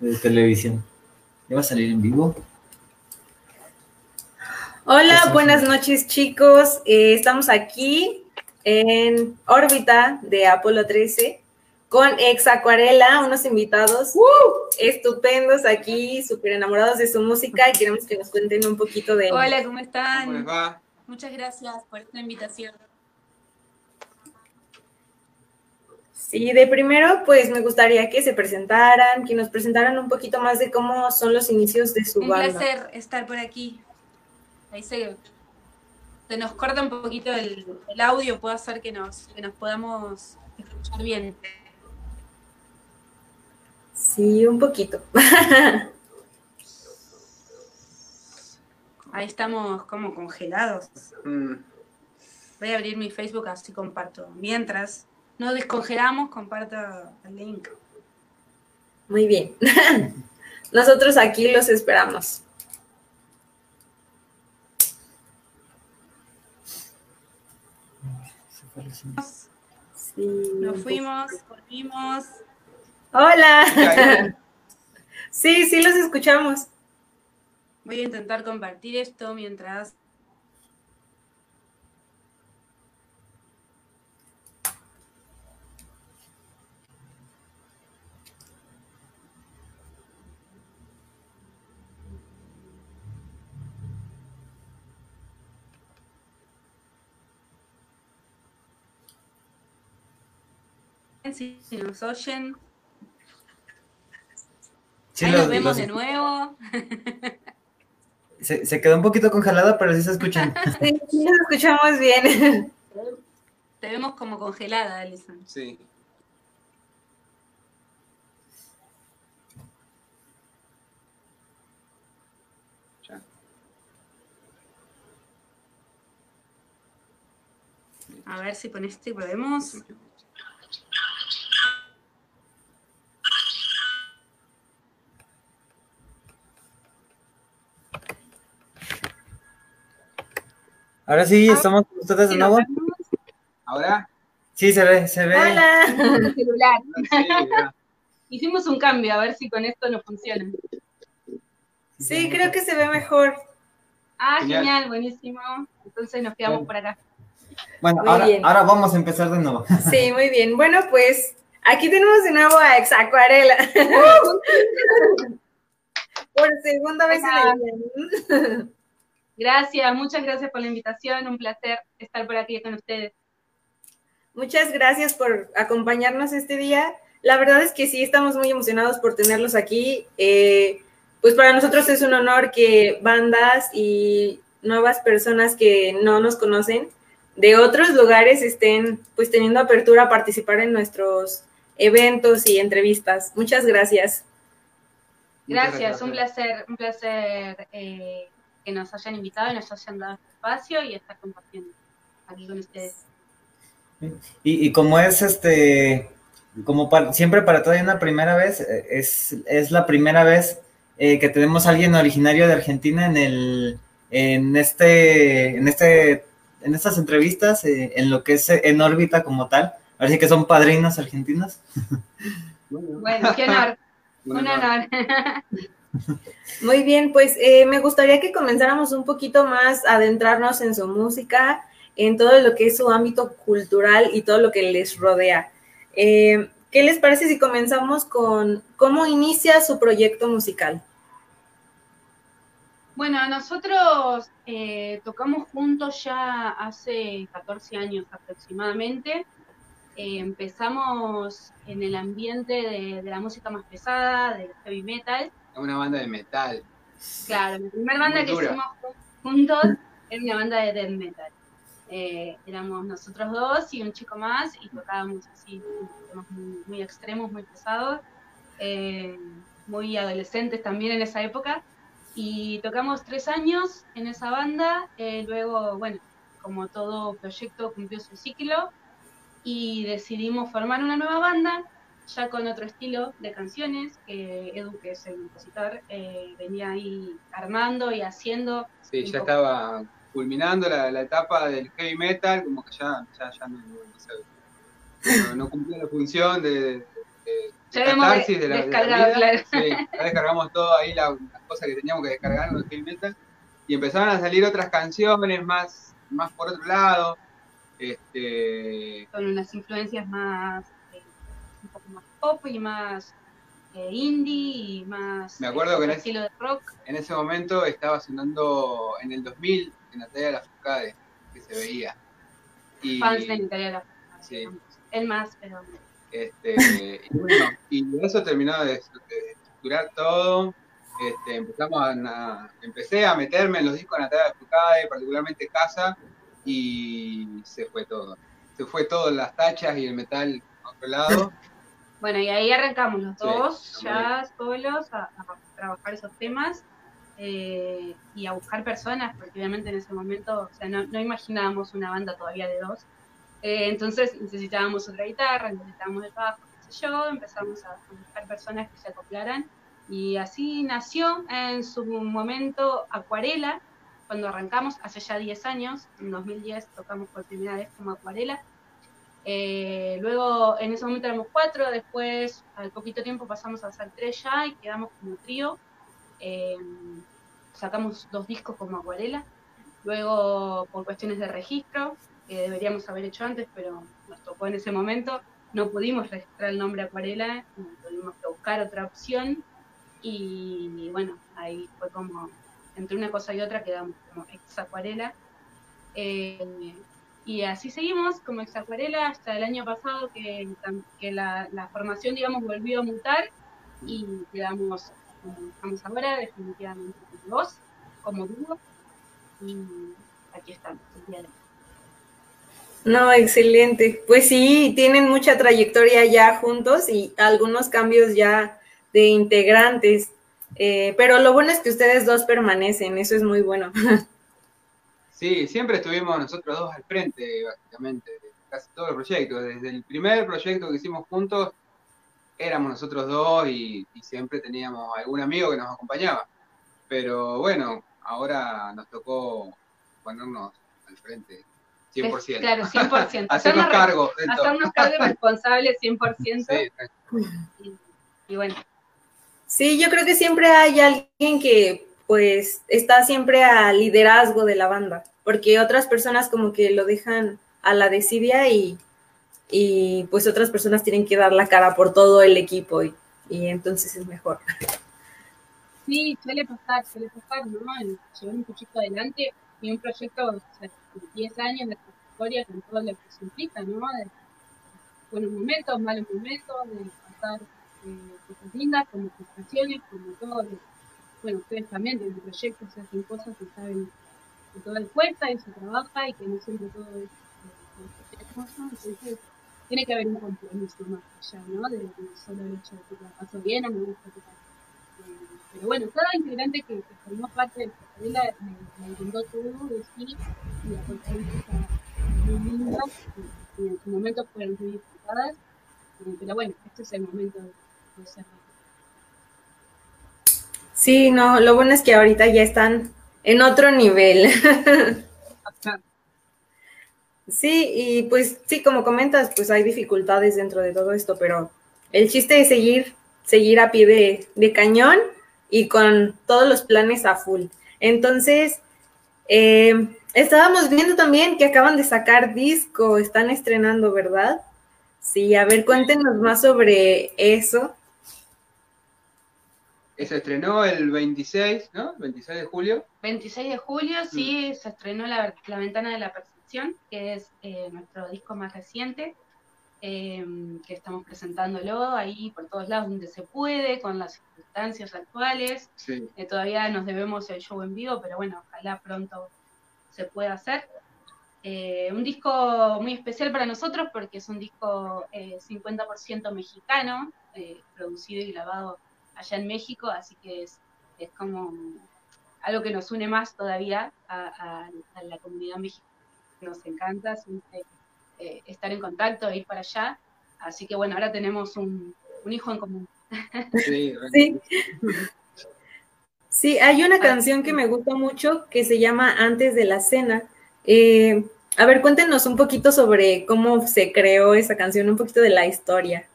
de televisión. ¿Ya va a salir en vivo? Hola, buenas noches chicos. Eh, estamos aquí en órbita de Apolo 13 con Ex Acuarela, unos invitados estupendos aquí, súper enamorados de su música y queremos que nos cuenten un poquito de... Hola, ¿cómo están? ¿Cómo les va? Muchas gracias por esta invitación. Sí, de primero, pues me gustaría que se presentaran, que nos presentaran un poquito más de cómo son los inicios de su Un banda. placer estar por aquí. Ahí se, se nos corta un poquito el, el audio, puede hacer que nos, que nos podamos escuchar bien. Sí, un poquito. Ahí estamos como congelados. Mm, Voy a abrir mi Facebook así comparto. Mientras no descongelamos, comparto el link. Muy bien. Nosotros aquí los esperamos. Sí, Nos fuimos, volvimos. Hola. Sí, sí los escuchamos. Voy a intentar compartir esto mientras. Si nos oyen, Sí, ahí los- nos vemos los- de nuevo. se, se quedó un poquito congelada, pero sí se escuchan. Sí, los escuchamos bien. Te vemos como congelada, Alison. Sí. Ya. A ver si con este podemos. Ahora sí, estamos con ustedes de nuevo. ¿Ahora? Sí, se ve, se ve. Hola. celular. Sí, ya. Hicimos un cambio, a ver si con esto nos funciona. Sí, creo que se ve mejor. Ah, Genial. genial, buenísimo. Entonces nos quedamos por acá. Bueno, ahora, bien. ahora vamos a empezar de nuevo. Sí, muy bien. Bueno, pues aquí tenemos de nuevo a Exacuarela. Por segunda vez en el día. Gracias, muchas gracias por la invitación. Un placer estar por aquí con ustedes. Muchas gracias por acompañarnos este día. La verdad es que sí, estamos muy emocionados por tenerlos aquí. Eh, pues para nosotros es un honor que bandas y nuevas personas que no nos conocen de otros lugares estén pues teniendo apertura a participar en nuestros eventos y entrevistas. Muchas gracias. Gracias, un placer, un placer eh, que nos hayan invitado y nos hayan dado este espacio y estar compartiendo aquí con ustedes. Y, y como es este, como pa- siempre para todo hay una primera vez, eh, es, es la primera vez eh, que tenemos a alguien originario de Argentina en el, en este, en este, en estas entrevistas, eh, en lo que es en órbita como tal. Así que son padrinos argentinos. Bueno, qué honor, Un un honor. honor. Muy bien, pues eh, me gustaría que comenzáramos un poquito más a adentrarnos en su música, en todo lo que es su ámbito cultural y todo lo que les rodea. Eh, ¿Qué les parece si comenzamos con cómo inicia su proyecto musical? Bueno, nosotros eh, tocamos juntos ya hace 14 años aproximadamente. Eh, empezamos en el ambiente de, de la música más pesada, del heavy metal. Una banda de metal. Claro, la primera banda que hicimos ju- juntos era una banda de death metal. Eh, éramos nosotros dos y un chico más y tocábamos así temas muy, muy extremos, muy pesados, eh, muy adolescentes también en esa época. Y tocamos tres años en esa banda, eh, luego, bueno, como todo proyecto cumplió su ciclo y decidimos formar una nueva banda, ya con otro estilo de canciones, que Edu, que es el compositor, eh, venía ahí armando y haciendo. Sí, ya poco. estaba culminando la, la etapa del heavy metal, como que ya, ya, ya no, no sé, no- no cumplía la función de, de- Ya hemos catarsis de la, de la descargado, vida. claro. Sí, ya descargamos todo ahí la- las cosas que teníamos que descargar con el heavy metal. Y empezaron a salir otras canciones más, más por otro lado. Este, con unas influencias más, eh, un poco más pop y más eh, indie y más Me acuerdo eh, que en otro ese- estilo de rock. en ese momento estaba sonando en el 2000 en Natalia Lafourcade, que se veía. Y, Fans de Natalia Lafourcade, Sí. Él más, pero Este, y bueno, y eso terminó de, de estructurar todo. Este, empezamos a, a- empecé a meterme en los discos de Natalia Lafourcade, particularmente Casa, y se fue todo. Se fue todo, las tachas y el metal a otro lado. bueno, y ahí arrancamos los dos ya solos a, a trabajar esos temas eh, y a buscar personas, porque obviamente en ese momento, o sea, no, no imaginábamos una banda todavía de dos. Eh, entonces necesitábamos otra guitarra, necesitábamos el bajo, qué sé yo, empezamos a buscar personas que se acoplaran y así nació en su momento Acuarela, cuando arrancamos hace ya 10 años, en 2010 tocamos por primera vez como Acuarela. Eh, luego en ese momento éramos cuatro, después al poquito tiempo pasamos a ser tres ya y quedamos como trío. Eh, sacamos dos discos como Acuarela. Luego por cuestiones de registro, que deberíamos haber hecho antes, pero nos tocó en ese momento, no pudimos registrar el nombre Acuarela, y tuvimos que buscar otra opción y bueno, ahí fue como, entre una cosa y otra quedamos como ex Acuarela. Eh, y así seguimos como ex Acuarela hasta el año pasado que, que la, formación, digamos, volvió a mutar y quedamos como estamos ahora, definitivamente dos, como dúo. Y aquí estamos, el día de hoy. No, excelente. Pues sí, tienen mucha trayectoria ya juntos y algunos cambios ya de integrantes. Eh, pero lo bueno es que ustedes dos permanecen, eso es muy bueno. Sí, siempre estuvimos nosotros dos al frente, básicamente, de casi todos los proyectos. Desde el primer proyecto que hicimos juntos, éramos nosotros dos y, y siempre teníamos algún amigo que nos acompañaba. Pero bueno, ahora nos tocó ponernos al frente 100%. Claro, 100%. Hacernos cargo de todo. Hacernos cargo responsables 100%. Sí, Y, y bueno, Sí, yo creo que siempre hay alguien que pues está siempre al liderazgo de la banda, porque otras personas como que lo dejan a la desidia y, y pues otras personas tienen que dar la cara por todo el equipo y, y entonces es mejor. sí, suele pasar, suele pasar, ¿no? Llevar un poquito adelante y un proyecto o sea, de 10 años de trayectoria con todo lo que se implica, ¿no? De buenos momentos, malos momentos, de pasar cosas lindas, como frustraciones, como todo bueno, ustedes también tienen proyectos, hacen cosas que saben que todo es fuerza y se trabaja y que no siempre todo es eh, entonces tiene que haber un compromiso más allá, ¿no? De, de solo el hecho de que la paso bien o me gusta tocar. Eh, pero bueno, cada integrante que, que formó parte del Pasarela me, me brindó todo de sí y aportó cosas muy lindas y, en su momento fueron muy disfrutadas. Eh, pero bueno, este es el momento de, de. Sí, no, lo bueno es que ahorita ya están en otro nivel. Sí, y pues sí, como comentas, pues hay dificultades dentro de todo esto, pero el chiste es seguir, seguir a pie de, de cañón y con todos los planes a full. Entonces, eh, estábamos viendo también que acaban de sacar disco, están estrenando, ¿verdad? Sí, a ver, cuéntenos más sobre eso. Se estrenó el 26, ¿no? 26 de julio. 26 de julio, sí, se estrenó la, La Ventana de la Percepción, que es eh, nuestro disco más reciente, eh, que estamos presentándolo ahí por todos lados donde se puede, con las circunstancias actuales. Sí. Eh, todavía nos debemos el show en vivo, pero bueno, ojalá pronto se pueda hacer. Un disco muy especial para nosotros porque es un disco eh, 50% mexicano, producido y grabado allá en México, así que es, es como algo que nos une más todavía a, a- a la comunidad mexicana. Nos encanta siempre, eh, estar en contacto, ir para allá. Así que bueno, ahora tenemos un, un hijo en común. Sí, Sí. Sí, hay una Ah, canción que me gusta mucho que se llama Antes de la Cena. Eh, a ver, cuéntenos un poquito sobre cómo se creó esa canción, un poquito de la historia.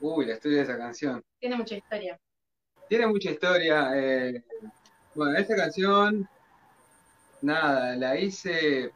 Uy, la historia de esa canción. Tiene mucha historia. Tiene mucha historia. eh, bueno, esta canción, nada, la hice.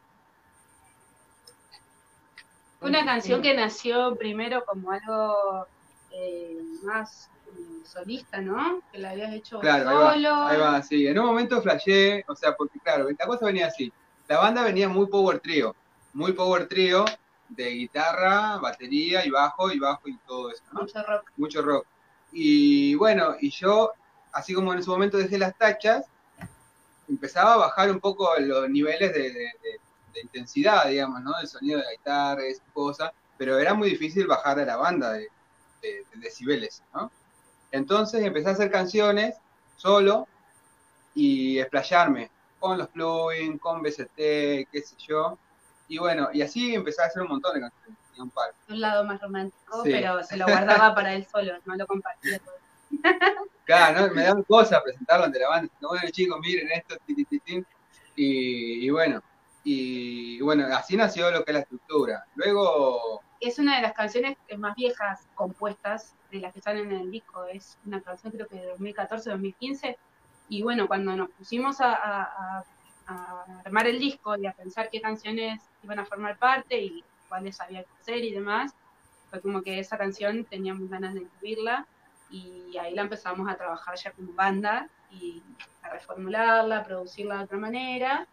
Una canción que nació primero como algo eh, más eh, solista, ¿no? Que la habías hecho Claro, ahí solo. va, ahí va, sí. En un momento flashé, o sea, porque claro, la cosa venía así. La banda venía muy power trio, muy power trio de guitarra, batería y bajo y bajo y todo eso, ¿no? Mucho rock. mucho rock. Y bueno, y yo, así como en ese momento dejé las tachas, empezaba a bajar un poco los niveles de, de- de- de intensidad, digamos, ¿no? Del sonido de la guitarra, esas cosas, pero era muy difícil bajar a la banda de decibeles, ¿no? Entonces empecé a hacer canciones solo y explayarme con los plugins, con BCT, qué sé yo. Y bueno, y así empecé a hacer un montón de canciones, un par. Un lado más romántico, Sí. pero se lo guardaba para él solo, no lo compartía todo. Claro, ¿no? me dan cosas presentarlo ante la banda. Bueno, chicos, miren esto, ti, ti, ti, ti. Y, y bueno, y bueno, así nació lo que es la estructura. Luego, Es una de las canciones más viejas compuestas de las que salen en el disco. Es una canción creo que de 2014-2015. Y bueno, cuando nos pusimos a, a- a- a armar el disco y a pensar qué canciones iban a formar parte y cuáles había que hacer y demás, fue como que esa canción teníamos ganas de incluirla y ahí la empezamos a trabajar ya como banda y a reformularla, a producirla de otra manera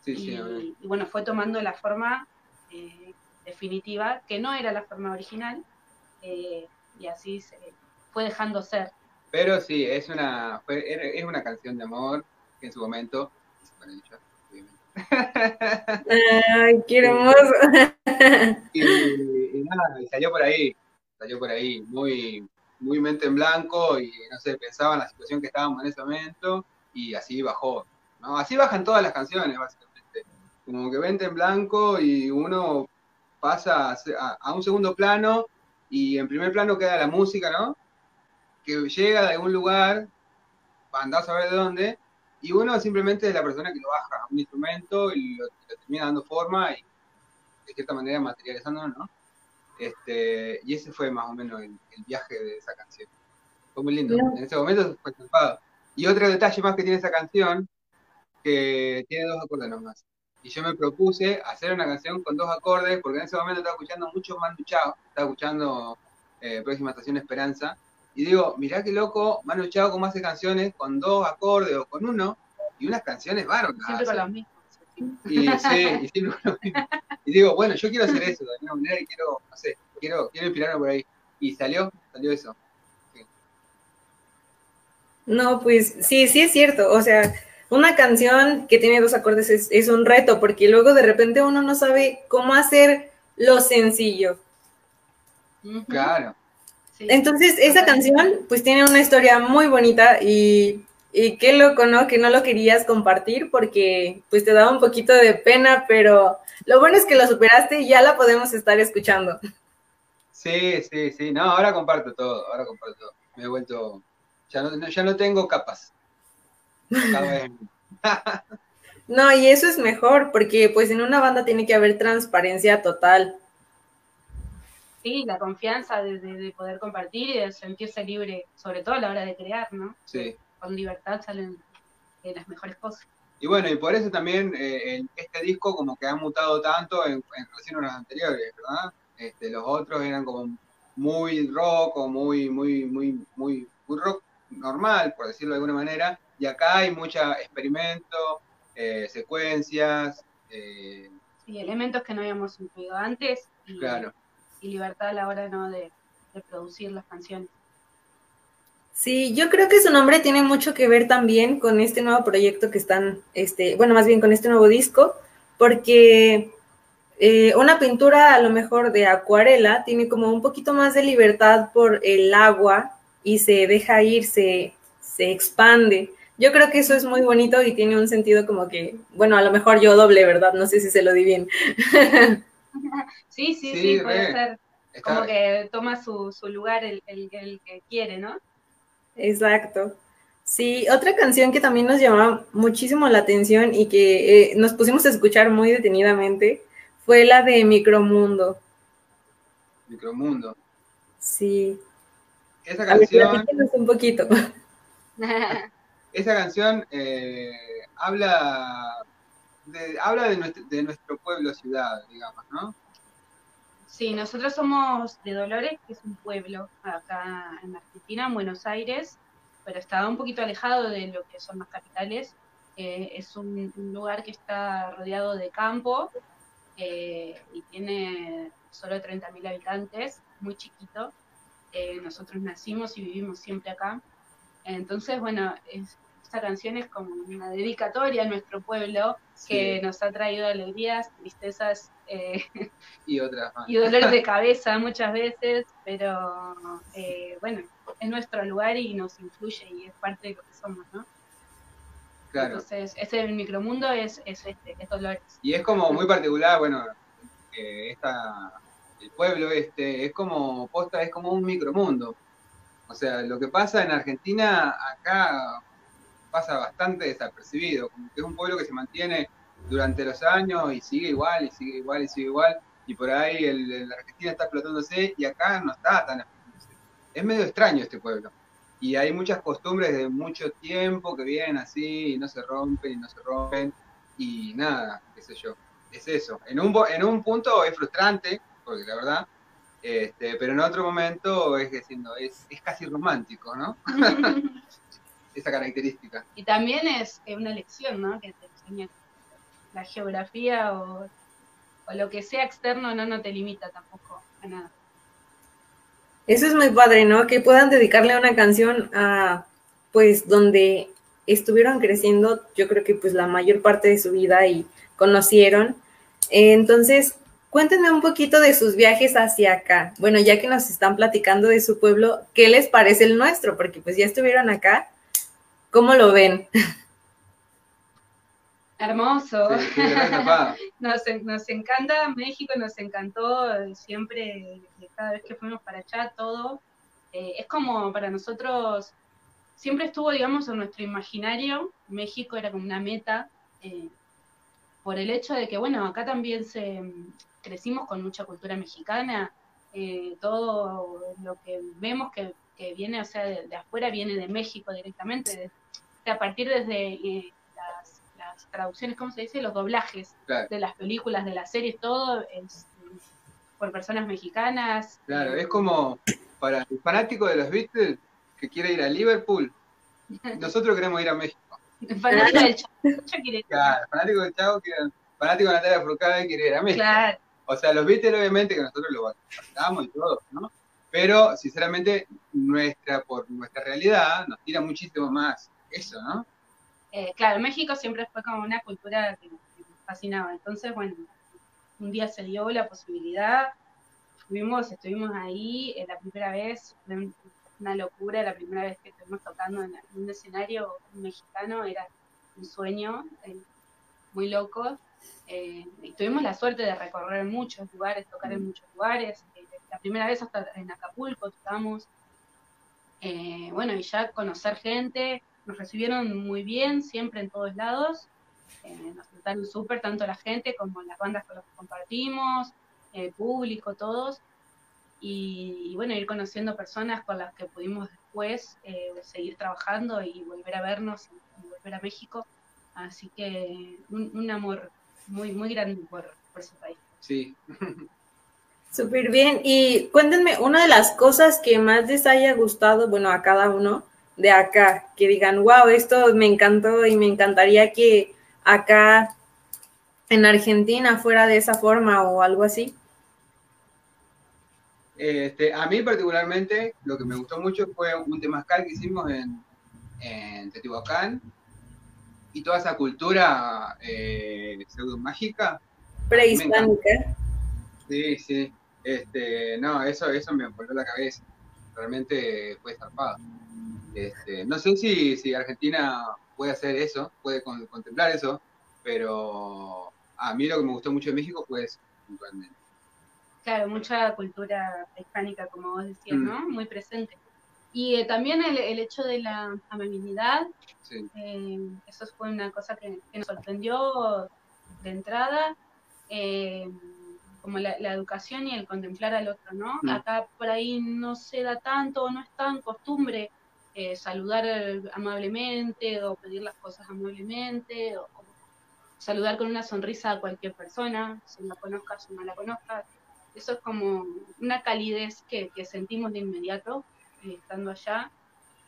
sí, sí, y, y bueno, fue tomando la forma eh, definitiva, que no era la forma original, eh, y así se fue dejando ser. pero sí, es una, fue- es una canción de amor que en su momento hice con ella, obviamente. Ay, qué hermoso. Y, y nada, y salió por ahí, salió por ahí, muy, muy mente en blanco y no sé, pensaba en la situación que estábamos en ese momento y así bajó. ¿no? Así bajan todas las canciones, básicamente. Como que mente en blanco y uno pasa a, a- un segundo plano y en primer plano queda la música, ¿no? Que llega de algún lugar, andás a saber de dónde, y uno simplemente es la persona que lo baja a un instrumento y lo, lo termina dando forma y de cierta manera materializándolo, ¿no? Este, y ese fue más o menos el, el viaje de esa canción. Fue muy lindo. No. En ese momento fue estampado. Y otro detalle más que tiene esa canción, que tiene dos acordes nomás. Y yo me propuse hacer una canción con dos acordes, porque en ese momento estaba escuchando mucho Manu Chao, estaba escuchando eh, Próxima Estación Esperanza, y digo, mirá qué loco, Manu Chao cómo hace canciones con dos acordes o con uno, y unas canciones bárbaras. Siempre con los mismos. Y sí, y siempre con lo mismo. Y digo, bueno, yo quiero hacer eso de alguna manera y quiero, no sé, quiero, quiero inspirarme por ahí. Y salió, salió eso. No, pues sí, sí es cierto. O sea, una canción que tiene dos acordes es, es un reto, porque luego de repente uno no sabe cómo hacer lo sencillo. Claro. Sí. Entonces, esa canción, pues tiene una historia muy bonita y, y qué loco, ¿no? Que no lo querías compartir porque pues te daba un poquito de pena, pero lo bueno es que lo superaste y ya la podemos estar escuchando. Sí, sí, sí. No, ahora comparto todo, ahora comparto todo. Me he vuelto, ya no, no- ya no tengo capas. No, y eso es mejor porque pues en una banda tiene que haber transparencia total. Sí, la confianza de, de- de poder compartir y de sentirse libre, sobre todo a la hora de crear, ¿no? sí. Con libertad salen eh, las mejores cosas. Y bueno, y por eso también eh, el- este disco como que ha mutado tanto en, en relación a los anteriores, ¿verdad? Este, los otros eran como muy rock o muy, muy, muy, muy, muy rock normal, por decirlo de alguna manera, y acá hay mucha experimento, eh, secuencias, eh, Sí, elementos que no habíamos incluido antes y, claro. Y libertad a la hora ¿no? de, de producir las canciones. Sí, yo creo que su nombre tiene mucho que ver también con este nuevo proyecto que están, este, bueno, más bien con este nuevo disco, porque eh, una pintura a lo mejor de acuarela tiene como un poquito más de libertad por el agua y se deja ir, se, se expande. Yo creo que eso es muy bonito y tiene un sentido como que, bueno, a lo mejor yo doble, ¿verdad? No sé si se lo di bien. Sí, sí, sí, Sí, puede re. ser. Está- Como que toma su, su lugar el, el, el que quiere, ¿no? Exacto. Sí, otra canción que también nos llamaba muchísimo la atención y que eh, nos pusimos a escuchar muy detenidamente fue la de Micromundo. Micromundo. Sí. esa canción, un poquito. esa canción eh, habla, de, habla de, nuestro, de nuestro pueblo ciudad, digamos, ¿no? Sí, nosotros somos de Dolores, que es un pueblo acá en Argentina, en Buenos Aires, pero está un poquito alejado de lo que son las capitales. Eh, es un, lugar que está rodeado de campo eh, y tiene solo 30.000 habitantes, muy chiquito. Eh, nosotros nacimos y vivimos siempre acá. Entonces, bueno, esta canción es como una dedicatoria a nuestro pueblo que nos ha traído alegrías, tristezas eh, y otras y dolores de cabeza muchas veces, pero eh, bueno, es nuestro lugar y nos influye y es parte de lo que somos, ¿no? Claro. Entonces, ese micromundo es, es este, es Dolores. Y es como muy particular, bueno, esta, el pueblo este es como, posta, es como un micromundo. O sea, lo que pasa en Argentina, acá pasa bastante desapercibido, como que es un pueblo que se mantiene durante los años y sigue igual, y sigue igual, y sigue igual, y por ahí el, la Argentina está explotándose y acá no está tan explotándose. Es medio extraño este pueblo. Y hay muchas costumbres de mucho tiempo que vienen así y no se rompen y no se rompen y nada, qué sé yo. Es eso. En un, en un punto es frustrante, porque la verdad, este, pero en otro momento es diciendo, es, es casi romántico, ¿no? Esa característica. Y también es una lección, ¿no? Que te enseña la geografía o, lo que sea externo no, no te limita tampoco a nada. Eso es muy padre, ¿no? Que puedan dedicarle una canción a, pues, donde estuvieron creciendo, yo creo que pues la mayor parte de su vida y conocieron. Entonces, cuéntenme un poquito de sus viajes hacia acá. Bueno, ya que nos están platicando de su pueblo, ¿qué les parece el nuestro? Porque pues ya estuvieron acá. ¿Cómo lo ven? Hermoso. nos, nos, encanta México, nos encantó siempre, cada vez que fuimos para allá, todo. Eh, es como para nosotros, siempre estuvo, digamos, en nuestro imaginario. México era como una meta, eh, por el hecho de que, bueno, acá también se crecimos con mucha cultura mexicana. Eh, todo lo que vemos que, viene, o sea, de, afuera viene de México directamente, a partir desde traducciones, ¿cómo se dice? Los doblajes de las películas, de las series, todo es por personas mexicanas. Claro, es como para el fanático de los Beatles que quiere ir a Liverpool, nosotros queremos ir a México. El fanático del Chavo quiere ir. Claro, el fanático del Chavo quiere, fanático de Natalia Furcade quiere ir a México. Claro. O sea, los Beatles obviamente que nosotros lo valoramos y todo, ¿no? Pero sinceramente nuestra por nuestra realidad nos tira muchísimo más eso, ¿no? Eh, claro, México siempre fue como una cultura que, me fascinaba. Entonces, bueno, un día se dio la posibilidad, fuimos, estuvimos ahí, eh, la primera vez, una locura, la primera vez que estuvimos tocando en, un escenario mexicano, era un sueño eh, muy loco. tuvimos la suerte de recorrer muchos lugares, tocar en muchos lugares. la primera vez hasta en Acapulco tocamos. bueno, y ya conocer gente, nos recibieron muy bien, siempre en todos lados. Eh, nos trataron súper, tanto la gente como las bandas con las que compartimos, el público, todos. Y, bueno, ir conociendo personas con las que pudimos después eh, seguir trabajando y volver a vernos y, volver a México. Así que un, amor muy, muy grande por, por ese país. Sí. Súper bien. Y cuéntenme, una de las cosas que más les haya gustado, bueno, a cada uno, de acá, que digan, wow, esto me encantó y me encantaría que acá en Argentina fuera de esa forma o algo así? Este, a mí particularmente lo que me gustó mucho fue un temazcal que hicimos en, en Teotihuacán y toda esa cultura eh, pseudo mágica. Prehispánica. Sí, sí. Este, no, eso, eso me volvió la cabeza. Realmente fue zarpado. Este, no sé si, si Argentina puede hacer eso, puede contemplar eso, pero a mí lo que me gustó mucho de México fue eso, puntualmente. Claro, mucha cultura hispánica, como vos decías, ¿no? Mm. Muy presente. Y eh, también el, el, hecho de la amabilidad, eh, eso fue una cosa que, nos sorprendió de entrada. Eh, como la, educación y el contemplar al otro, ¿no? Mm. Acá por ahí no se da tanto, no es tan costumbre eh, saludar amablemente o pedir las cosas amablemente o, saludar con una sonrisa a cualquier persona, si la conozcas o no la conozcas. Eso es como una calidez que, sentimos de inmediato eh, estando allá.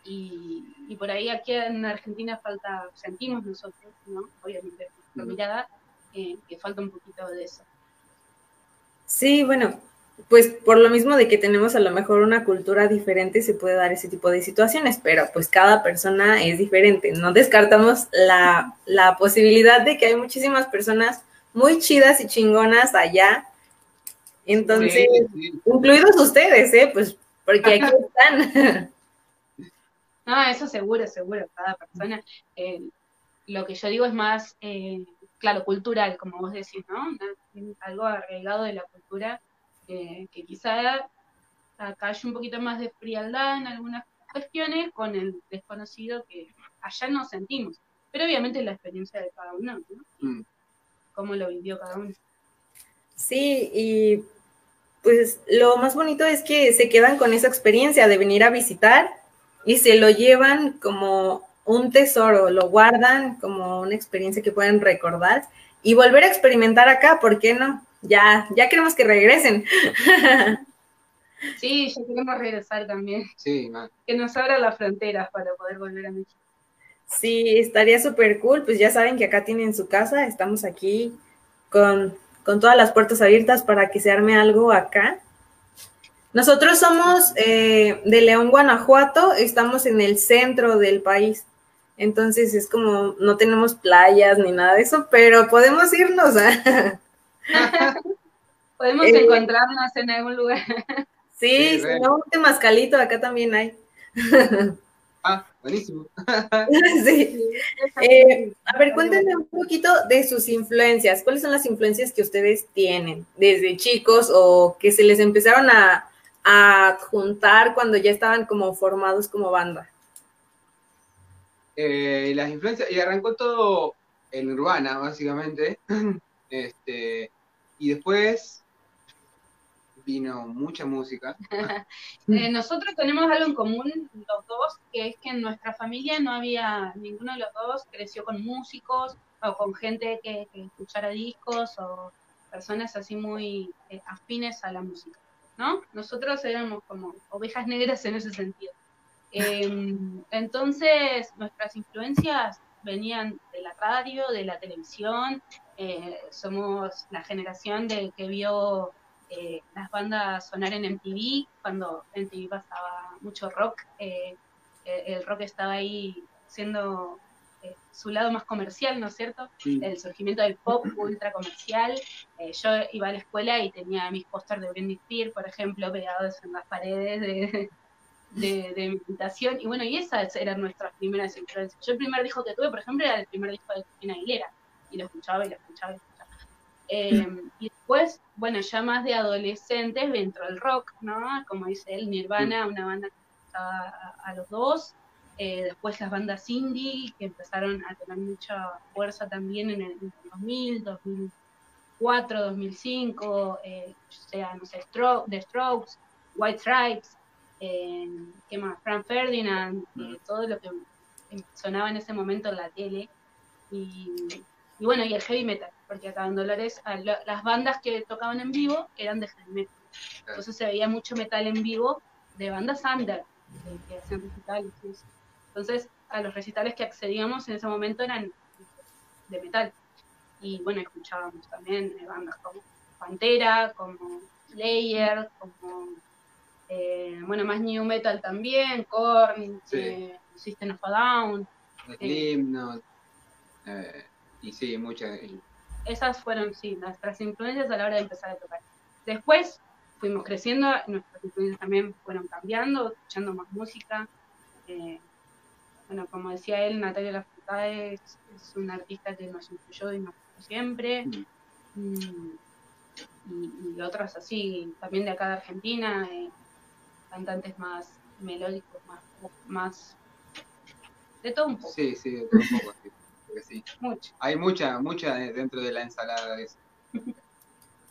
Y, por ahí aquí en Argentina falta, sentimos nosotros, ¿no? Obviamente, la mirada, eh, que falta un poquito de eso. Sí, bueno, pues por lo mismo de que tenemos a lo mejor una cultura diferente, se puede dar ese tipo de situaciones, pero pues cada persona es diferente. No descartamos la, posibilidad de que hay muchísimas personas muy chidas y chingonas allá. Entonces, incluidos ustedes, ¿eh? Pues porque aquí están. No, eso seguro, seguro, cada persona. Eh, lo que yo digo es más, eh, claro, cultural, como vos decís, ¿no? Algo arraigado de la cultura que quizá acá hay un poquito más de frialdad en algunas cuestiones con el desconocido que allá no sentimos. Pero obviamente la experiencia de cada uno, ¿no? Mm. Cómo lo vivió cada uno. Sí, y pues lo más bonito es que se quedan con esa experiencia de venir a visitar y se lo llevan como un tesoro, lo guardan como una experiencia que pueden recordar y volver a experimentar acá, ¿por qué no? Ya, ya queremos que regresen. Sí, ya queremos regresar también. Sí, Que nos abra las fronteras para poder volver a México. Sí, estaría súper cool. Pues ya saben que acá tienen su casa. Estamos aquí con, todas las puertas abiertas para que se arme algo acá. Nosotros somos eh, de León, Guanajuato. Estamos en el centro del país. Entonces es como, no tenemos playas ni nada de eso, pero podemos irnos a, Podemos eh, encontrarnos en algún lugar. Sí, si no, un temazcalito acá también hay. Ah, buenísimo. sí. Eh, a ver, cuéntenme un poquito de sus influencias. ¿Cuáles son las influencias que ustedes tienen desde chicos o que se les empezaron a, a juntar cuando ya estaban como formados como banda? Eh, las influencias, y arrancó todo en Urbana, básicamente. Este, y después vino mucha música. Eh, nosotros tenemos algo en común los dos, que es que en nuestra familia no había, ninguno de los dos creció con músicos o con gente que, escuchara discos o personas así muy eh, afines a la música, ¿no? Nosotros éramos como ovejas negras en ese sentido. Em, entonces, nuestras influencias venían de la radio, de la televisión, eh, somos la generación de que vio eh, las bandas sonar en MTV, cuando MTV pasaba mucho rock, eh, el rock estaba ahí siendo su lado más comercial, ¿no es cierto? El surgimiento del pop ultra comercial. yo iba a la escuela y tenía mis pósters de Britney Spears, por ejemplo, pegados en las paredes de, de, de, mi habitación. Y bueno, y esas eran nuestras primeras influencias. Yo el primer disco que tuve, por ejemplo, era el primer disco de Cristina Aguilera y lo escuchaba y lo escuchaba y lo escuchaba. Em, y después, bueno, ya más de adolescentes dentro del rock, ¿no? Como dice él, Nirvana, una banda que estaba a, los dos. Eh, después las bandas indie, que empezaron a tener mucha fuerza también en el, 2000, 2004, 2005, eh, o sea, no sé, The Strokes, White Stripes, eh, ¿qué más? Frank Ferdinand, eh, todo lo que sonaba en ese momento en la tele. Y y bueno, y el heavy metal, porque acá en Dolores las bandas que tocaban en vivo eran de heavy metal. Entonces se veía mucho metal en vivo de bandas under, que hacían recitales. Entonces, a los recitales que accedíamos en ese momento eran de metal. Y bueno, escuchábamos también bandas como Pantera, como Slayer, como, eh, bueno, más New Metal también, Korn, eh, System of a Down. Slipknot. Eh, y sí, muchas. Esas fueron, sí, nuestras influencias a la hora de empezar a tocar. Después fuimos creciendo, nuestras influencias también fueron cambiando, escuchando más música. Eh, bueno, como decía él, Natalia Lafourcade es, es una artista que nos influyó y nos siempre. Mm. Y, otros así, también de acá de Argentina, eh, cantantes más melódicos, más, más de todo un poco. Sí, sí, de todo un poco. Hay mucha, mucha dentro de la ensalada de eso.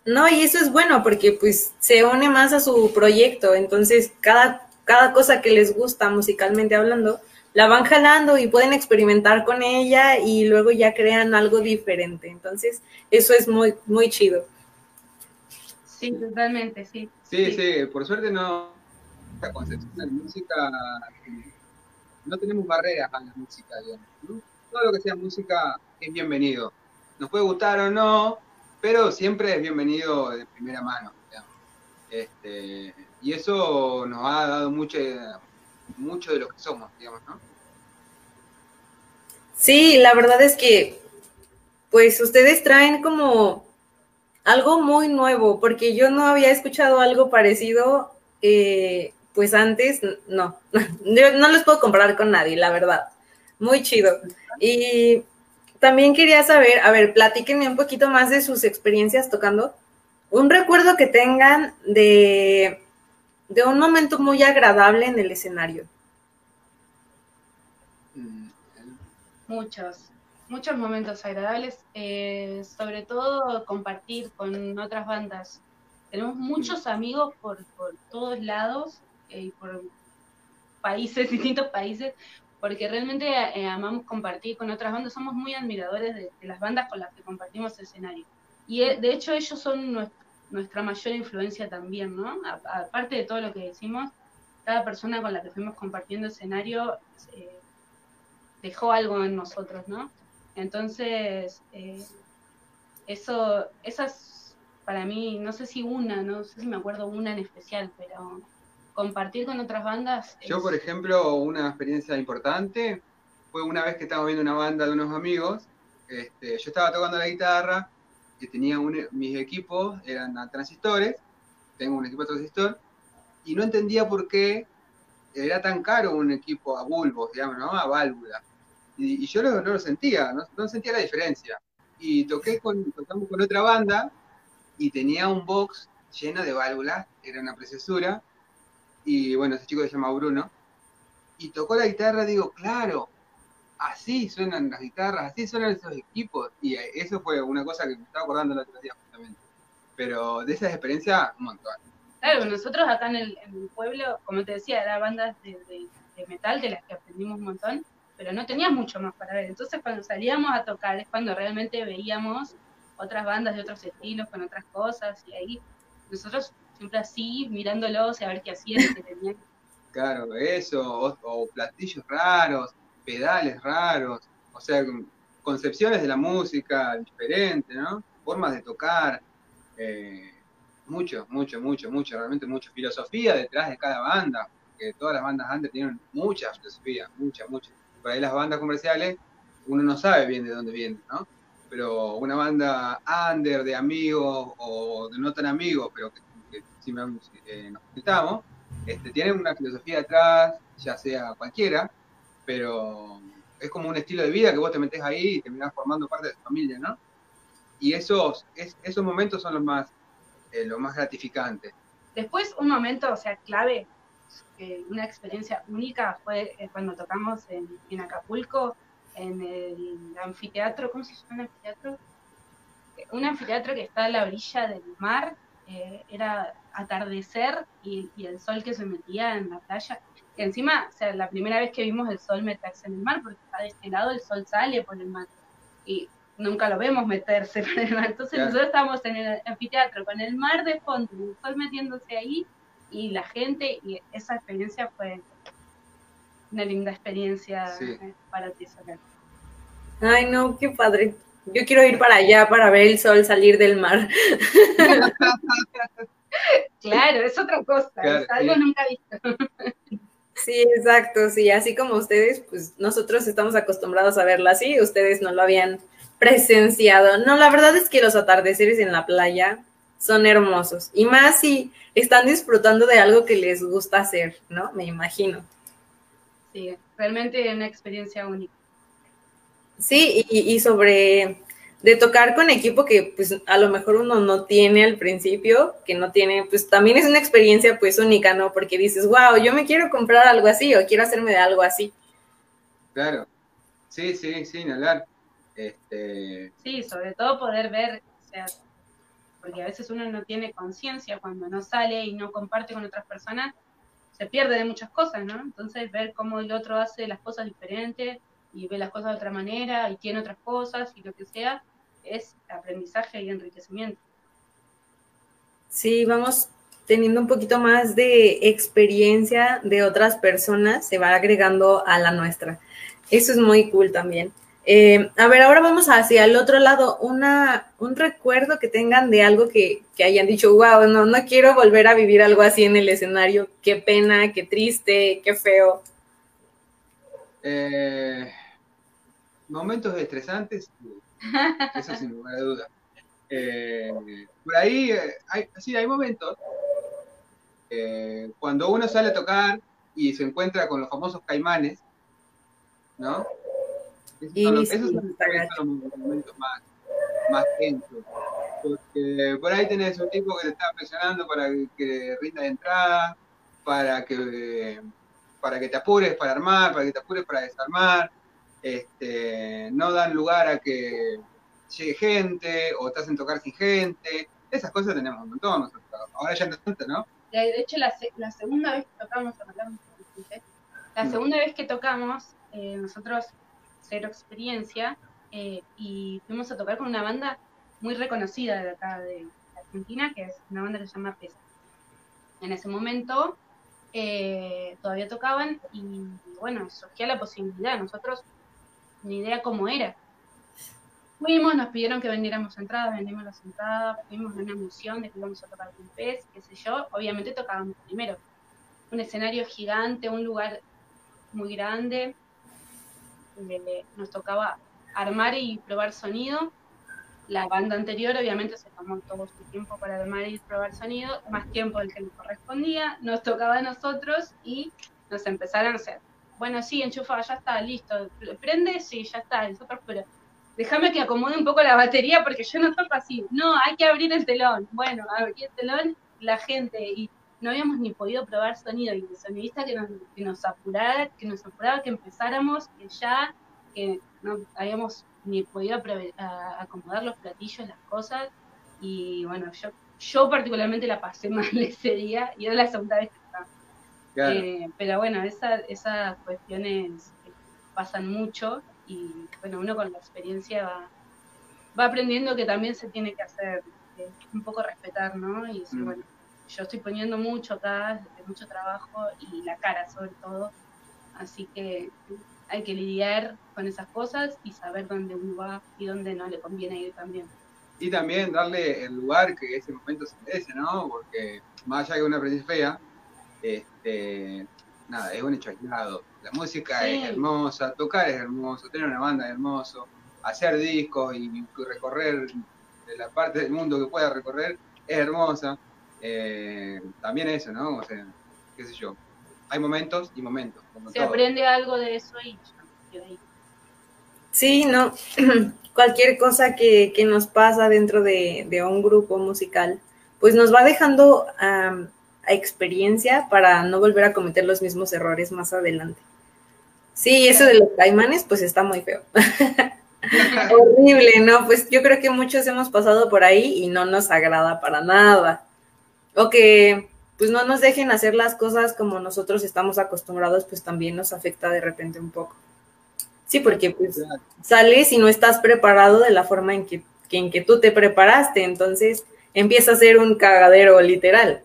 No, y eso es bueno porque pues se une más a su proyecto, entonces cada, cada cosa que les gusta musicalmente hablando, la van jalando y pueden experimentar con ella y luego ya crean algo diferente. Entonces, eso es muy, muy chido. Sí, totalmente, sí. Sí, sí, por suerte no, esta concepción de música, no tenemos barreras a la música, digamos. Todo lo que sea música es bienvenido. Nos puede gustar o no, pero siempre es bienvenido de primera mano. Este, y eso nos ha dado mucho, mucho de lo que somos, digamos, ¿no? Sí, la verdad es que, pues ustedes traen como algo muy nuevo, porque yo no había escuchado algo parecido, eh, pues antes, no, yo no los puedo comparar con nadie, la verdad. Muy chido. Y también quería saber, a ver, platíquenme un poquito más de sus experiencias tocando. Un recuerdo que tengan de, de un momento muy agradable en el escenario. Muchos, muchos momentos agradables, eh, sobre todo compartir con otras bandas. Tenemos muchos amigos por, por todos lados eh, por países, distintos países, porque realmente eh, amamos compartir con otras bandas, somos muy admiradores de, las bandas con las que compartimos escenario. Y de hecho ellos son nuestra mayor influencia también, ¿no? aparte de todo lo que decimos, cada persona con la que fuimos compartiendo escenario dejó algo en nosotros, ¿no? Entonces, eh, eso, esas para mí, no sé si una, no sé si me acuerdo una en especial, pero compartir con otras bandas. Yo, por ejemplo, una experiencia importante fue una vez que estábamos viendo una banda de unos amigos, este, yo estaba tocando la guitarra, que tenía mis equipos, eran transistores, tengo un equipo transistor, y no entendía por qué era tan caro un equipo a bulbos, digamos, ¿no? A válvula. Y, yo no, lo sentía, no, sentía la diferencia. Y toqué con, tocamos con otra banda y tenía un box lleno de válvulas, era una preciosura. Y bueno, ese chico se llama Bruno. Y tocó la guitarra, digo, claro, así suenan las guitarras, así suenan esos equipos. Y eso fue una cosa que me estaba acordando la otra día justamente. Pero de esas experiencias, un montón. Claro, nosotros acá en el, pueblo, como te decía, eran bandas de, de, metal de las que aprendimos un montón pero no tenía mucho más para ver. Entonces cuando salíamos a tocar es cuando realmente veíamos otras bandas de otros estilos, con otras cosas, y ahí nosotros siempre así, mirándolos a ver qué hacían, qué tenían. Claro, eso, o, platillos raros, pedales raros, o sea, concepciones de la música diferentes, ¿no? Formas de tocar, eh, mucho, mucho, mucho, mucho, realmente mucho. Filosofía detrás de cada banda, que todas las bandas antes tienen mucha filosofía, mucha, mucha por ahí las bandas comerciales, uno no sabe bien de dónde vienen, ¿no? Pero una banda under de amigos o de no tan amigos, pero que, si nos necesitamos, este, tienen una filosofía atrás, ya sea cualquiera, pero es como un estilo de vida que vos te metés ahí y terminás formando parte de tu familia, ¿no? Y esos, esos momentos son los más, eh, los más gratificantes. Después, un momento, o sea, clave, una experiencia única fue eh, cuando tocamos en, Acapulco, en el anfiteatro, ¿cómo se llama el anfiteatro? Un anfiteatro que está a la orilla del mar, eh, era atardecer y, el sol que se metía en la playa. Y encima, o sea, la primera vez que vimos el sol meterse en el mar, porque está de este lado el sol sale por el mar. Y nunca lo vemos meterse por el mar. Entonces nosotros estábamos en el anfiteatro con el mar de fondo, el sol metiéndose ahí y la gente, y esa experiencia fue una linda experiencia para ti, Soledad. Ay, no, qué padre. Yo quiero ir para allá para ver el sol salir del mar. claro, es otra cosa, es algo nunca visto. Sí, exacto, sí, así como ustedes, pues nosotros estamos acostumbrados a verla así, ustedes no lo habían presenciado. No, la verdad es que los atardeceres en la playa son hermosos. Y más si están disfrutando de algo que les gusta hacer, ¿no? Me imagino. Sí, realmente una experiencia única. Sí, y, sobre de tocar con equipo que pues a lo mejor uno no tiene al principio, que no tiene, pues también es una experiencia pues única, ¿no? Porque dices, wow, yo me quiero comprar algo así o quiero hacerme de algo así. Claro, sí, sí, sí, Nalar. Este... Sí, sobre todo poder ver, o sea, porque a veces uno no tiene conciencia cuando no sale y no comparte con otras personas, se pierde de muchas cosas, ¿no? Entonces ver cómo el otro hace las cosas diferentes y ve las cosas de otra manera y tiene otras cosas y lo que sea, es aprendizaje y enriquecimiento. Sí, vamos teniendo un poquito más de experiencia de otras personas, se va agregando a la nuestra. Eso es muy cool también. Eh, a ver, ahora vamos hacia el otro lado. Una, un recuerdo que tengan de algo que, hayan dicho, wow, no, no quiero volver a vivir algo así en el escenario. Qué pena, qué triste, qué feo. Eh, momentos estresantes, eso sin lugar a duda. Eh, por ahí, hay, sí, hay momentos. cuando uno sale a tocar y se encuentra con los famosos caimanes, ¿no? Esos son, los, momentos más, más tensos. Porque por ahí tenés un tipo que te está presionando para que rinda de entrada, para que, para que te apures para armar, para que te apures para desarmar. Este, no dan lugar a que llegue gente o te hacen tocar sin gente. Esas cosas tenemos un montón nosotros. Ahora ya no tanto, ¿no? De hecho, la, la segunda vez que tocamos, la segunda vez que tocamos, eh, nosotros cero experiencia, eh, y fuimos a tocar con una banda muy reconocida de acá de Argentina, que es una banda que se llama Pesa. En ese momento eh, todavía tocaban y bueno, surgía la posibilidad, nosotros ni idea cómo era. Fuimos, nos pidieron que vendiéramos entradas, vendimos las entradas, fuimos una emoción de que íbamos a tocar con Pez, qué sé yo, obviamente tocábamos primero. Un escenario gigante, un lugar muy grande, nos tocaba armar y probar sonido. La banda anterior obviamente se tomó todo su tiempo para armar y probar sonido, más tiempo del que nos correspondía, nos tocaba a nosotros y nos empezaron a hacer, bueno, sí, enchufa, ya está, listo, prende, sí, ya está, nosotros, pero déjame que acomode un poco la batería porque yo no toco así, no, hay que abrir el telón, bueno, abrí el telón, la gente, y no habíamos ni podido probar sonido y el sonidista que nos, que nos apurara, que nos apuraba que empezáramos, que ya, que no habíamos ni podido acomodar los platillos, las cosas, y bueno, yo, yo particularmente la pasé mal ese día, y era la segunda vez que Eh, pero bueno, esa, esas cuestiones pasan mucho, y bueno, uno con la experiencia va, va aprendiendo que también se tiene que hacer, eh, un poco respetar, ¿no? Y decir, mm. bueno, yo estoy poniendo mucho acá, mucho trabajo y la cara sobre todo. Así que hay que lidiar con esas cosas y saber dónde uno va y dónde no le conviene ir también. Y también darle el lugar que ese momento se merece, ¿no? Porque más allá que una aprendiz fea, este, nada, es un hecho aislado. La música es hermosa, tocar es hermoso, tener una banda es hermoso, hacer discos y recorrer de la parte del mundo que pueda recorrer es hermosa. Eh, también eso, ¿no? O sea, qué sé yo. Hay momentos y momentos. Se aprende algo de eso y ahí. Sí, no. Cualquier cosa que, nos pasa dentro de, un grupo musical, pues nos va dejando experiencia para no volver a cometer los mismos errores más adelante. Sí, eso de los caimanes, pues está muy feo. Horrible, ¿no? Pues yo creo que muchos hemos pasado por ahí y no nos agrada para nada o que pues no nos dejen hacer las cosas como nosotros estamos acostumbrados, pues también nos afecta de repente un poco. Sí, porque pues sales y no estás preparado de la forma en que, en que tú te preparaste, entonces empieza a ser un cagadero literal.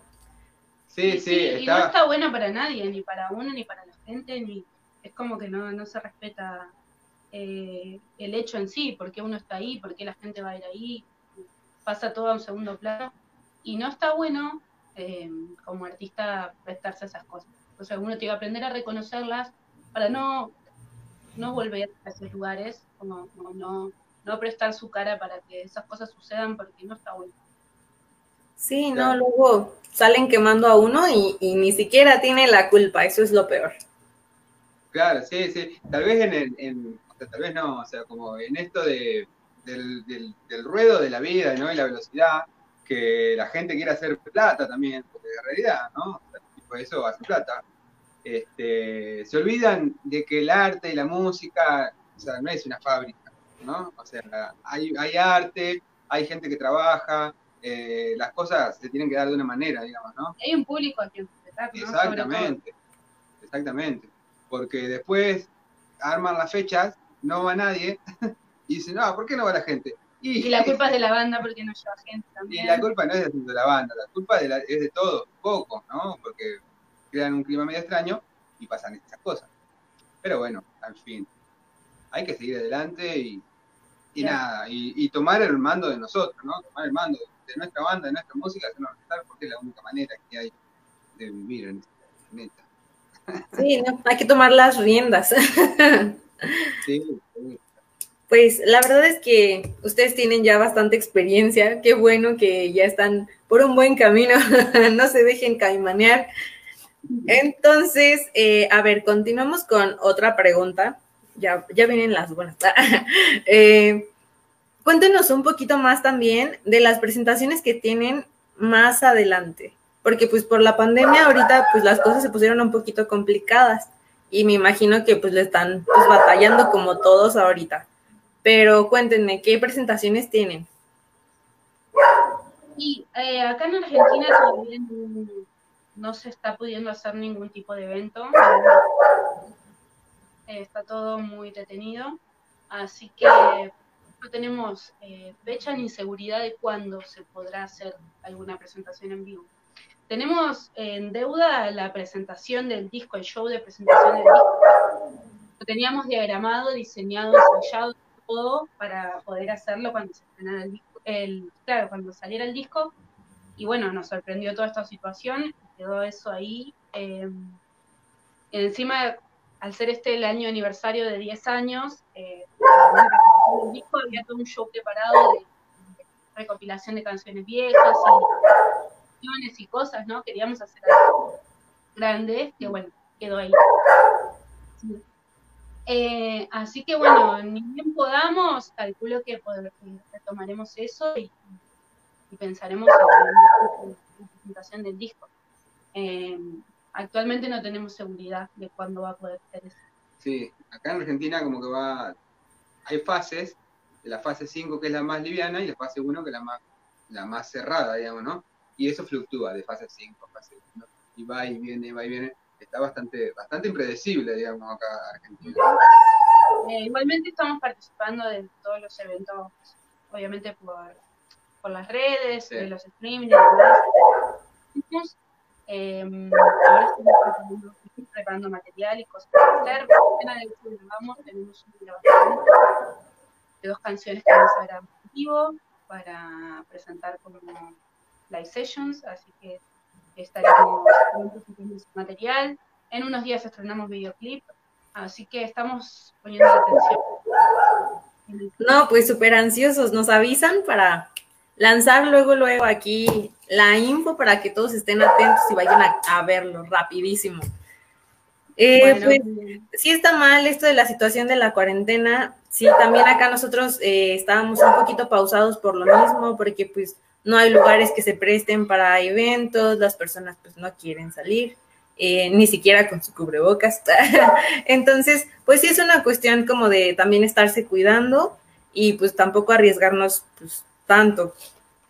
Sí, sí, y no está bueno para nadie, ni para uno, ni para la gente, ni es como que no, no se respeta eh, el hecho en sí, porque uno está ahí, porque la gente va a ir ahí, pasa todo a un segundo plano y no está bueno eh, como artista prestarse a esas cosas. Entonces uno tiene que aprender a reconocerlas para no, no volver a esos lugares, como, no, no prestar su cara para que esas cosas sucedan porque no está bueno. Sí, no, luego salen quemando a uno y, ni siquiera tiene la culpa, eso es lo peor. Claro, sí, sí. Tal vez en, el, en tal vez no, o sea, como en esto de, del, del, del, ruedo de la vida, ¿no? Y la velocidad, que la gente quiere hacer plata también, porque en realidad, ¿no? Por eso hace plata. Este, se olvidan de que el arte y la música, o sea, no es una fábrica, ¿no? O sea, hay, hay arte, hay gente que trabaja, eh, las cosas se tienen que dar de una manera, digamos, ¿no? Hay un público al que respetar, ¿no? Exactamente, exactamente. Porque después arman las fechas, no va nadie, y dicen, no, ¿por qué no va la gente? Y, la culpa es de la banda porque no lleva gente también. Y la culpa no es de la banda, la culpa es de todos, poco, ¿no? Porque crean un clima medio extraño y pasan estas cosas. Pero bueno, al fin, hay que seguir adelante y, y nada, y, tomar el mando de nosotros, ¿no? Tomar el mando de nuestra banda, de nuestra música, hacernos respetar porque es la única manera que hay de vivir en este planeta. Sí, no, hay que tomar las riendas. Sí, sí. Pues la verdad es que ustedes tienen ya bastante experiencia. Qué bueno que ya están por un buen camino. no se dejen caimanear. Entonces, eh, a ver, continuamos con otra pregunta. Ya, ya vienen las buenas. eh, cuéntenos un poquito más también de las presentaciones que tienen más adelante. Porque pues por la pandemia ahorita pues las cosas se pusieron un poquito complicadas y me imagino que pues le están pues batallando como todos ahorita. Pero cuéntenme, ¿qué presentaciones tienen? Y eh, acá en Argentina todavía no, se está pudiendo hacer ningún tipo de evento. Eh, está todo muy detenido. Así que no tenemos eh, fecha ni seguridad de cuándo se podrá hacer alguna presentación en vivo. Tenemos en deuda la presentación del disco, el show de presentación del disco. Lo teníamos diagramado, diseñado, ensayado, para poder hacerlo cuando se estrenara el disco, el, claro, cuando saliera el disco. Y bueno, nos sorprendió toda esta situación, quedó eso ahí. Em, encima, al ser este el año aniversario de 10 años, eh, el disco había todo un show preparado de, recopilación de canciones viejas y, y cosas, ¿no? Queríamos hacer algo grande, que bueno, quedó ahí. Eh, así que bueno, ni bien podamos, calculo que retomaremos eso y, pensaremos en la presentación del disco. Eh, actualmente no tenemos seguridad de cuándo va a poder ser eso. Sí, acá en Argentina como que va, hay fases, la fase 5 que es la más liviana y la fase 1 que es la más, la más cerrada, digamos, ¿no? Y eso fluctúa de fase 5 a fase 1, y va y viene, va y viene está bastante, bastante impredecible, digamos, acá Argentina. Eh, igualmente estamos participando de todos los eventos, obviamente por, por las redes, de los streaming y demás. Eh, ahora estamos preparando, material y cosas para hacer. Grabamos, tenemos una grabación de dos canciones que vamos a grabar vivo para presentar como live sessions, así que estaremos su material. En unos días estrenamos videoclip, así que estamos poniendo atención. No, pues súper ansiosos, nos avisan para lanzar luego, luego aquí la info para que todos estén atentos y vayan a, verlo rapidísimo. Eh, pues sí está mal esto de la situación de la cuarentena. Sí, también acá nosotros eh, estábamos un poquito pausados por lo mismo, porque pues no hay lugares que se presten para eventos, las personas pues no quieren salir, eh, ni siquiera con su cubrebocas. Entonces, pues sí es una cuestión como de también estarse cuidando y pues tampoco arriesgarnos pues tanto,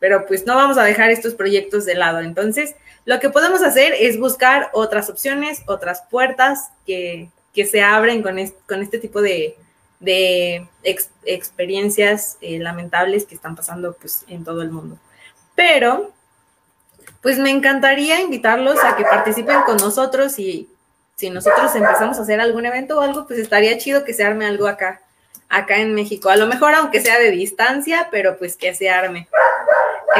pero pues no vamos a dejar estos proyectos de lado. Entonces, lo que podemos hacer es buscar otras opciones, otras puertas que, se abren con, con este tipo de, de experiencias eh, lamentables que están pasando pues en todo el mundo. Pero, pues me encantaría invitarlos a que participen con nosotros y si nosotros empezamos a hacer algún evento o algo, pues estaría chido que se arme algo acá, acá en México. A lo mejor aunque sea de distancia, pero pues que se arme.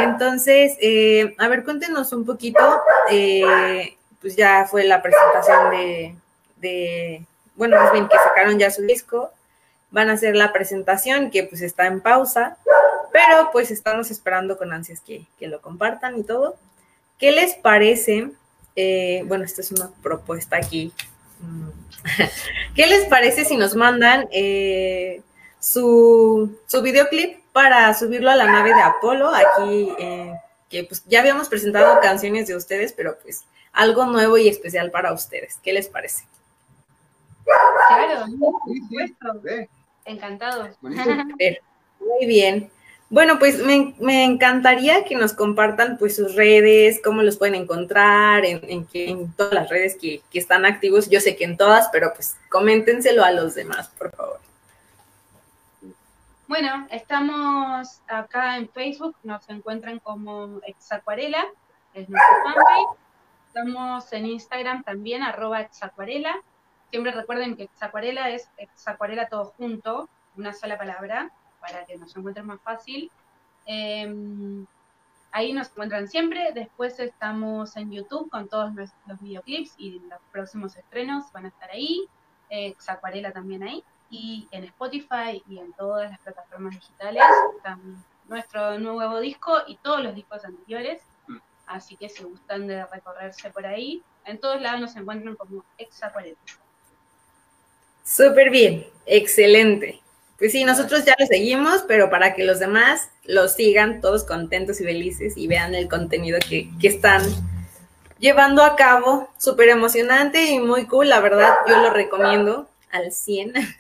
Entonces, eh, a ver, cuéntenos un poquito, eh, pues ya fue la presentación de, bueno, más bien que sacaron ya su disco, van a hacer la presentación que pues está en pausa. Pero pues estamos esperando con ansias que, lo compartan y todo. ¿Qué les parece? Eh, bueno, esta es una propuesta aquí. ¿Qué les parece si nos mandan eh, su, videoclip para subirlo a la nave de Apolo? Aquí, eh, que pues ya habíamos presentado canciones de ustedes, pero pues algo nuevo y especial para ustedes. ¿Qué les parece? Claro. Encantado. Muy bien. Bueno, pues me, me, encantaría que nos compartan pues sus redes, cómo los pueden encontrar, en, en, en todas las redes que, que, están activos. Yo sé que en todas, pero pues coméntenselo a los demás, por favor. Bueno, estamos acá en Facebook, nos encuentran como Exacuarela, es nuestro fanpage. Estamos en Instagram también, arroba Exacuarela. Siempre recuerden que Exacuarela es Exacuarela todo junto, una sola palabra para que nos encuentren más fácil. Eh, ahí nos encuentran siempre. Después estamos en YouTube con todos los videoclips y los próximos estrenos van a estar ahí. Eh, Xacuarela también ahí. Y en Spotify y en todas las plataformas digitales están nuestro nuevo disco y todos los discos anteriores. Así que si gustan de recorrerse por ahí, en todos lados nos encuentran como Exacuarela. Súper bien, excelente. Pues sí, nosotros ya lo seguimos, pero para que los demás los sigan todos contentos y felices y vean el contenido que, que están llevando a cabo. Súper emocionante y muy cool, la verdad, yo lo recomiendo al 100.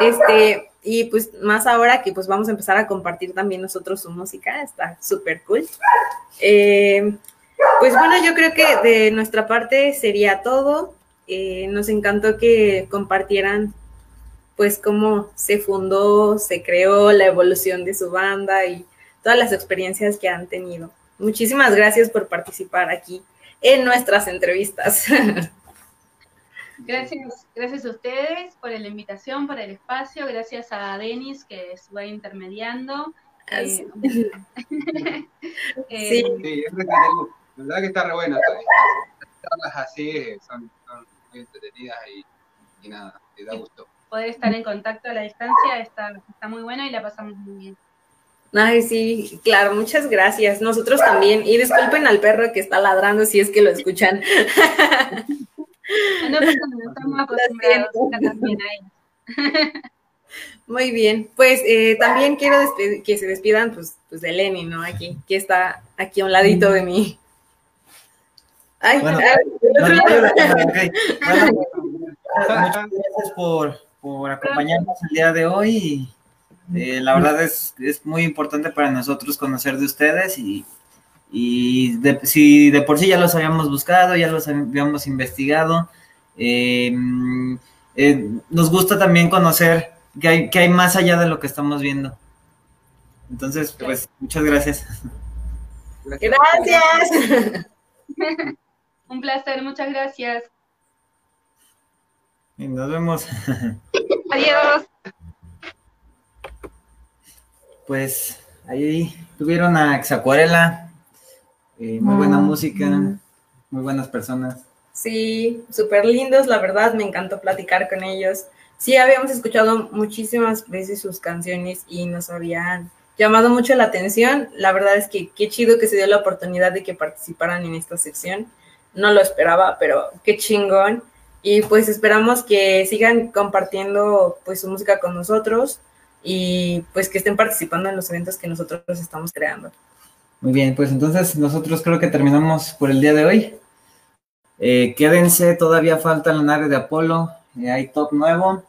Este, y pues más ahora que pues vamos a empezar a compartir también nosotros su música, está súper cool. Eh, pues bueno, yo creo que de nuestra parte sería todo. Eh, nos encantó que compartieran pues cómo se fundó, se creó, la evolución de su banda y todas las experiencias que han tenido. Muchísimas gracias por participar aquí en nuestras entrevistas. Gracias, gracias a ustedes por la invitación, por el espacio, gracias a Denis que estuvo intermediando. Eh, eh, sí. sí, es la verdad que está re bueno. Las así son, son, muy entretenidas y, y nada, te da gusto poder estar en contacto a la distancia está, está muy bueno y la pasamos muy bien. Ay, sí, claro, muchas gracias. Nosotros también. Y disculpen al perro que está ladrando si es que lo escuchan. No, pues, no estamos acostumbrados también Muy bien, pues eh, también quiero que se despidan pues, pues, de Lenny, ¿no? Aquí, que está aquí a un ladito de mí. Ay, bueno, muchas gracias por, por acompañarnos el día de hoy. Eh, la verdad es, es, muy importante para nosotros conocer de ustedes y, y de, si de por sí ya los habíamos buscado, ya los habíamos investigado, eh, eh, nos gusta también conocer que hay, que hay más allá de lo que estamos viendo. Entonces, pues, muchas gracias. Gracias. Un placer, muchas gracias. Y nos vemos. Adiós. Pues ahí tuvieron a Exacuarela, eh, muy buena música, muy buenas personas. Sí, súper lindos, la verdad, me encantó platicar con ellos. Sí, habíamos escuchado muchísimas veces sus canciones y nos habían llamado mucho la atención. La verdad es que qué chido que se dio la oportunidad de que participaran en esta sección. No lo esperaba, pero qué chingón y pues esperamos que sigan compartiendo pues su música con nosotros y pues que estén participando en los eventos que nosotros estamos creando. Muy bien, pues entonces nosotros creo que terminamos por el día de hoy. Eh, quédense, todavía falta la nave de Apolo, eh, hay top nuevo.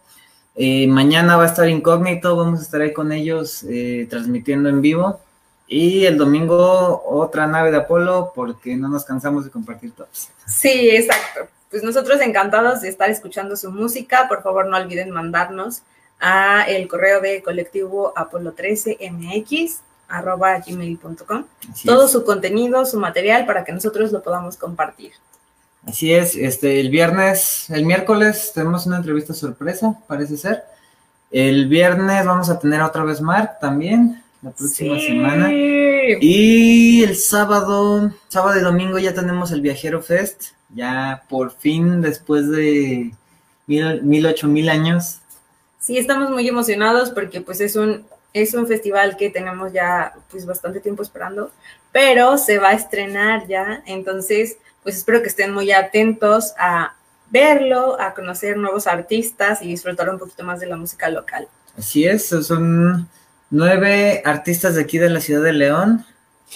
Eh, mañana va a estar incógnito, vamos a estar ahí con ellos transmitiendo en vivo. Y el domingo otra nave de Apolo porque no nos cansamos de compartir tops. Sí, exacto pues nosotros encantados de estar escuchando su música. Por favor, no olviden mandarnos a el correo de colectivo apolo 13 mx arroba gmail.com todo su contenido, su material para que nosotros lo podamos compartir. Así es, este el viernes, el miércoles tenemos una entrevista sorpresa, parece ser. El viernes vamos a tener otra vez Mark también, la próxima semana. Y el sábado, sábado y domingo ya tenemos el Viajero Fest ya por fin después de mil, mil ocho mil años. Sí, estamos muy emocionados porque pues es un, es un festival que tenemos ya pues bastante tiempo esperando, pero se va a estrenar ya, entonces pues espero que estén muy atentos a verlo, a conocer nuevos artistas y disfrutar un poquito más de la música local. Así es, son nueve artistas de aquí de la ciudad de León,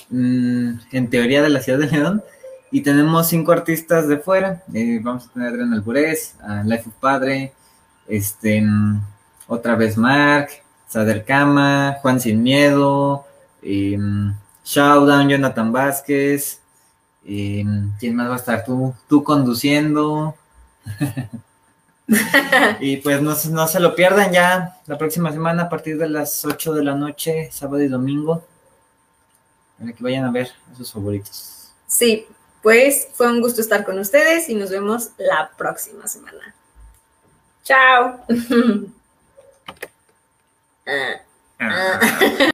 mm, en teoría de la ciudad de León, y tenemos cinco artistas de fuera. Eh, vamos a tener a Adrián Life of Padre, este, otra vez Mark, Sader Kama, Juan Sin Miedo, eh, Showdown, Jonathan Vázquez. eh, ¿Quién más va a estar? Tú, tú conduciendo. y pues no, no se lo pierdan ya la próxima semana a partir de las 8 de la noche, sábado y domingo, para que vayan a ver a sus favoritos. Sí, pues fue un gusto estar con ustedes y nos vemos la próxima semana. Chao. Ah, ah.